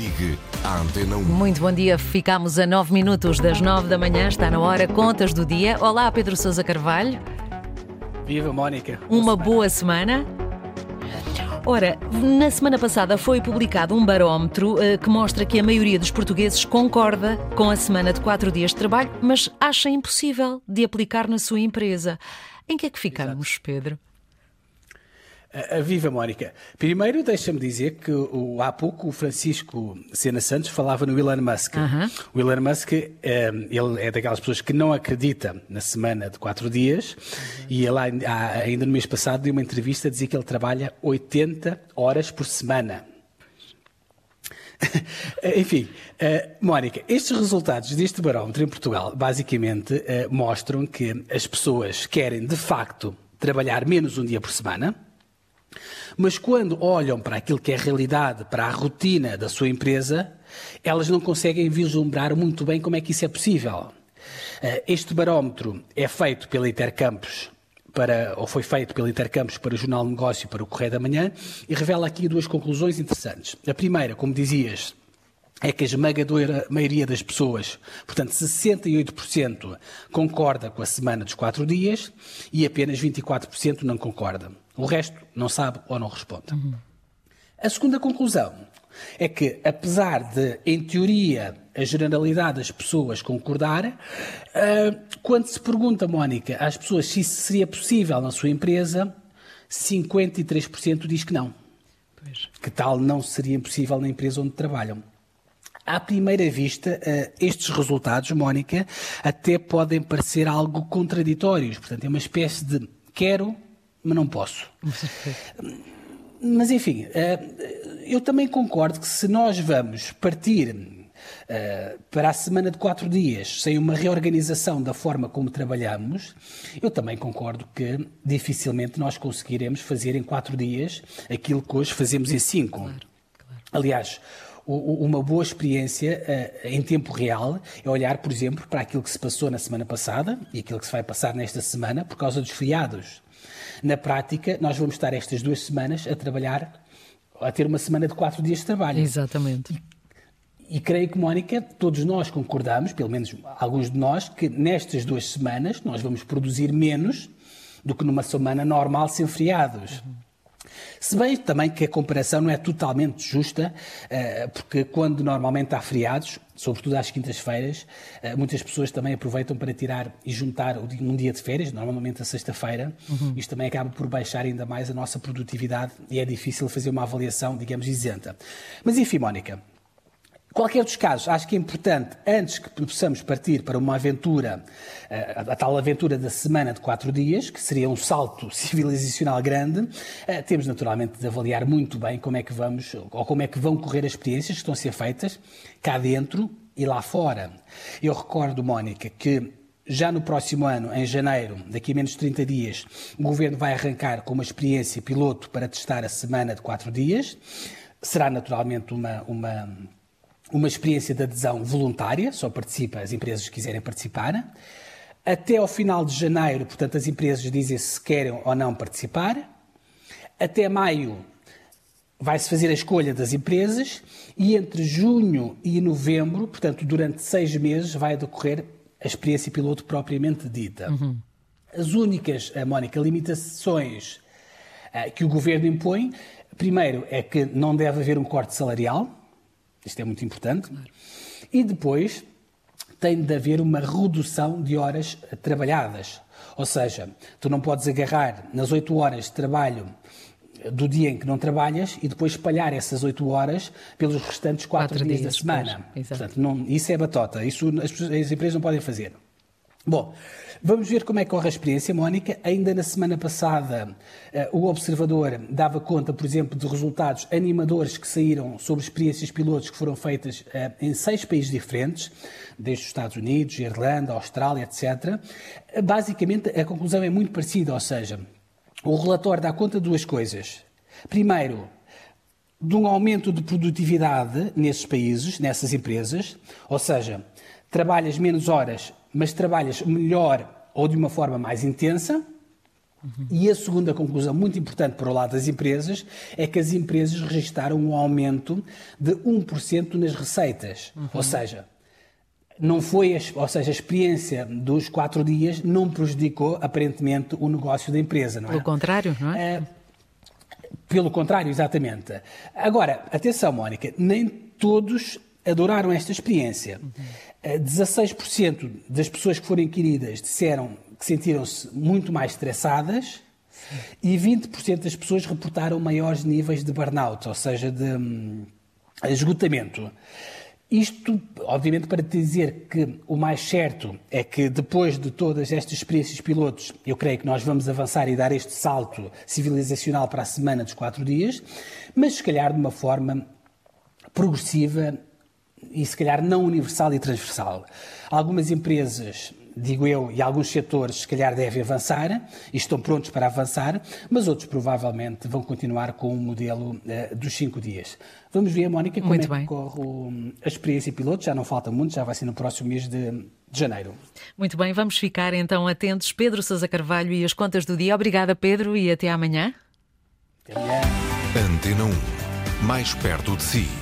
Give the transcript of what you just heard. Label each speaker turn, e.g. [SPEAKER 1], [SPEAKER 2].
[SPEAKER 1] Ligue à Antena 1.
[SPEAKER 2] Muito bom dia, ficamos a 9 minutos das 9 da manhã, está na hora, contas do dia. Olá, Pedro Sousa Carvalho.
[SPEAKER 3] Viva, Mónica.
[SPEAKER 2] Uma boa semana. Ora, na semana passada foi publicado um barómetro eh, que mostra que a maioria dos portugueses concorda com a semana de quatro dias de trabalho, mas acha impossível de aplicar na sua empresa. Em que é que ficamos, Pedro?
[SPEAKER 3] Uh, viva, Mónica. Primeiro, deixa-me dizer que o, há pouco o Francisco Sena Santos falava no Elon Musk.
[SPEAKER 2] Aham.
[SPEAKER 3] O Elon Musk, um, ele é daquelas pessoas que não acredita na semana de quatro dias e ele ainda no mês passado deu uma entrevista a dizer que ele trabalha 80 horas por semana. Enfim, eh, Mónica, estes resultados deste barómetro em Portugal basicamente eh, mostram que as pessoas querem de facto trabalhar menos um dia por semana, mas quando olham para aquilo que é a realidade, para a rotina da sua empresa, elas não conseguem vislumbrar muito bem como é que isso é possível. Eh, Este barómetro é feito pela Intercampos para, ou foi feito pela Intercampos para o Jornal de Negócio e para o Correio da Manhã e revela aqui duas conclusões interessantes. A primeira, como dizias, é que a esmagadora maioria das pessoas, portanto 68%, concorda com a semana dos quatro dias e apenas 24% não concorda. O resto não sabe ou não responde. A segunda conclusão é que, apesar de, em teoria, a generalidade das pessoas concordar, ah, quando se pergunta, Mónica, às pessoas se isso seria possível na sua empresa, 53% diz que não.
[SPEAKER 2] Pois.
[SPEAKER 3] Que tal não seria possível na empresa onde trabalham. À primeira vista, eh, estes resultados, Mónica, até podem parecer algo contraditórios. Portanto, é uma espécie de quero, mas não posso. Mas, enfim, eh, eu também concordo que se nós vamos partir eh, para a semana de quatro dias sem uma reorganização da forma como trabalhamos, eu também concordo que dificilmente nós conseguiremos fazer em quatro dias aquilo que hoje fazemos em cinco. Aliás, o- o- uma boa experiência eh, em tempo real é olhar, por exemplo, para aquilo que se passou na semana passada e aquilo que se vai passar nesta semana por causa dos feriados. Na prática, nós vamos estar estas duas semanas a trabalhar, a ter uma semana de quatro dias de trabalho.
[SPEAKER 2] Exatamente.
[SPEAKER 3] E creio que, Mónica, todos nós concordamos, pelo menos alguns de nós, que nestas duas semanas nós vamos produzir menos do que numa semana normal sem feriados. Se bem também que a comparação não é totalmente justa, eh, porque quando normalmente há feriados, sobretudo às quintas-feiras, eh, muitas pessoas também aproveitam para tirar e juntar um dia de férias, normalmente a sexta-feira. Isto também acaba por baixar ainda mais a nossa produtividade e é difícil fazer uma avaliação, digamos, isenta. Mas enfim, Mónica, Qualquer dos casos, acho que é importante, antes que possamos partir para uma aventura, eh, a tal aventura da semana de quatro dias, que seria um salto civilizacional grande, eh, temos naturalmente de avaliar muito bem como é que vamos, ou como é que vão correr as experiências que estão a ser feitas cá dentro e lá fora. Eu recordo, Mónica, que já no próximo ano, em janeiro, daqui a menos de 30 dias, o Governo vai arrancar com uma experiência piloto para testar a semana de quatro dias. Será naturalmente uma, uma, uma experiência de adesão voluntária, só participa as empresas que quiserem participar. Até ao final de janeiro, portanto, as empresas dizem se querem ou não participar. Até maio vai-se fazer a escolha das empresas e entre junho e novembro, portanto, durante seis meses, vai decorrer a experiência piloto propriamente dita. As únicas, Mónica, limitações eh, que o governo impõe, primeiro, é que não deve haver um corte salarial, isto é muito importante, e depois tem de haver uma redução de horas trabalhadas. Ou seja, tu não podes agarrar nas oito horas de trabalho do dia em que não trabalhas e depois espalhar essas oito horas pelos restantes quatro,
[SPEAKER 2] Quatro
[SPEAKER 3] dias,
[SPEAKER 2] dias
[SPEAKER 3] da semana. Portanto, não- isso é batota, isso as, as empresas não podem fazer. Bom, vamos ver como é que corre a experiência, Mónica. Ainda na semana passada, eh, o Observador dava conta, por exemplo, de resultados animadores que saíram sobre experiências pilotos que foram feitas eh, em seis países diferentes, desde os Estados Unidos, Irlanda, Austrália, etc. Basicamente, a conclusão é muito parecida, ou seja, o relatório dá conta de duas coisas. Primeiro, de um aumento de produtividade nesses países, nessas empresas, ou seja, trabalhas menos horas, mas trabalhas melhor ou de uma forma mais intensa. Uhum. E a segunda conclusão, muito importante para o lado das empresas, é que as empresas registaram um aumento de 1% nas receitas. Uhum. Ou seja, não foi, ou seja, a experiência dos quatro dias não prejudicou aparentemente o negócio da empresa, não é?
[SPEAKER 2] Pelo contrário, não é? é
[SPEAKER 3] pelo contrário, exatamente. Agora, atenção, Mónica, nem todos adoraram esta experiência. Uhum. 16% das pessoas que foram inquiridas disseram que sentiram-se muito mais estressadas Sim. e 20% das pessoas reportaram maiores níveis de burnout, ou seja, de hum, esgotamento. Isto, obviamente, para te dizer que o mais certo é que depois de todas estas experiências pilotos, eu creio que nós vamos avançar e dar este salto civilizacional para a semana dos quatro dias, mas se calhar de uma forma progressiva e se calhar não universal e transversal. Algumas empresas digo eu, e alguns setores se calhar devem avançar e estão prontos para avançar, mas outros provavelmente vão continuar com o modelo uh, dos cinco dias. Vamos ver, Mónica, como muito é que corre a experiência piloto. Já não falta muito, já vai ser no próximo mês de, de janeiro.
[SPEAKER 2] Muito bem, vamos ficar então atentos. Pedro Sousa Carvalho e as contas do dia. Obrigada, Pedro, e até amanhã.
[SPEAKER 3] Até amanhã.
[SPEAKER 1] Antena 1, mais perto de si.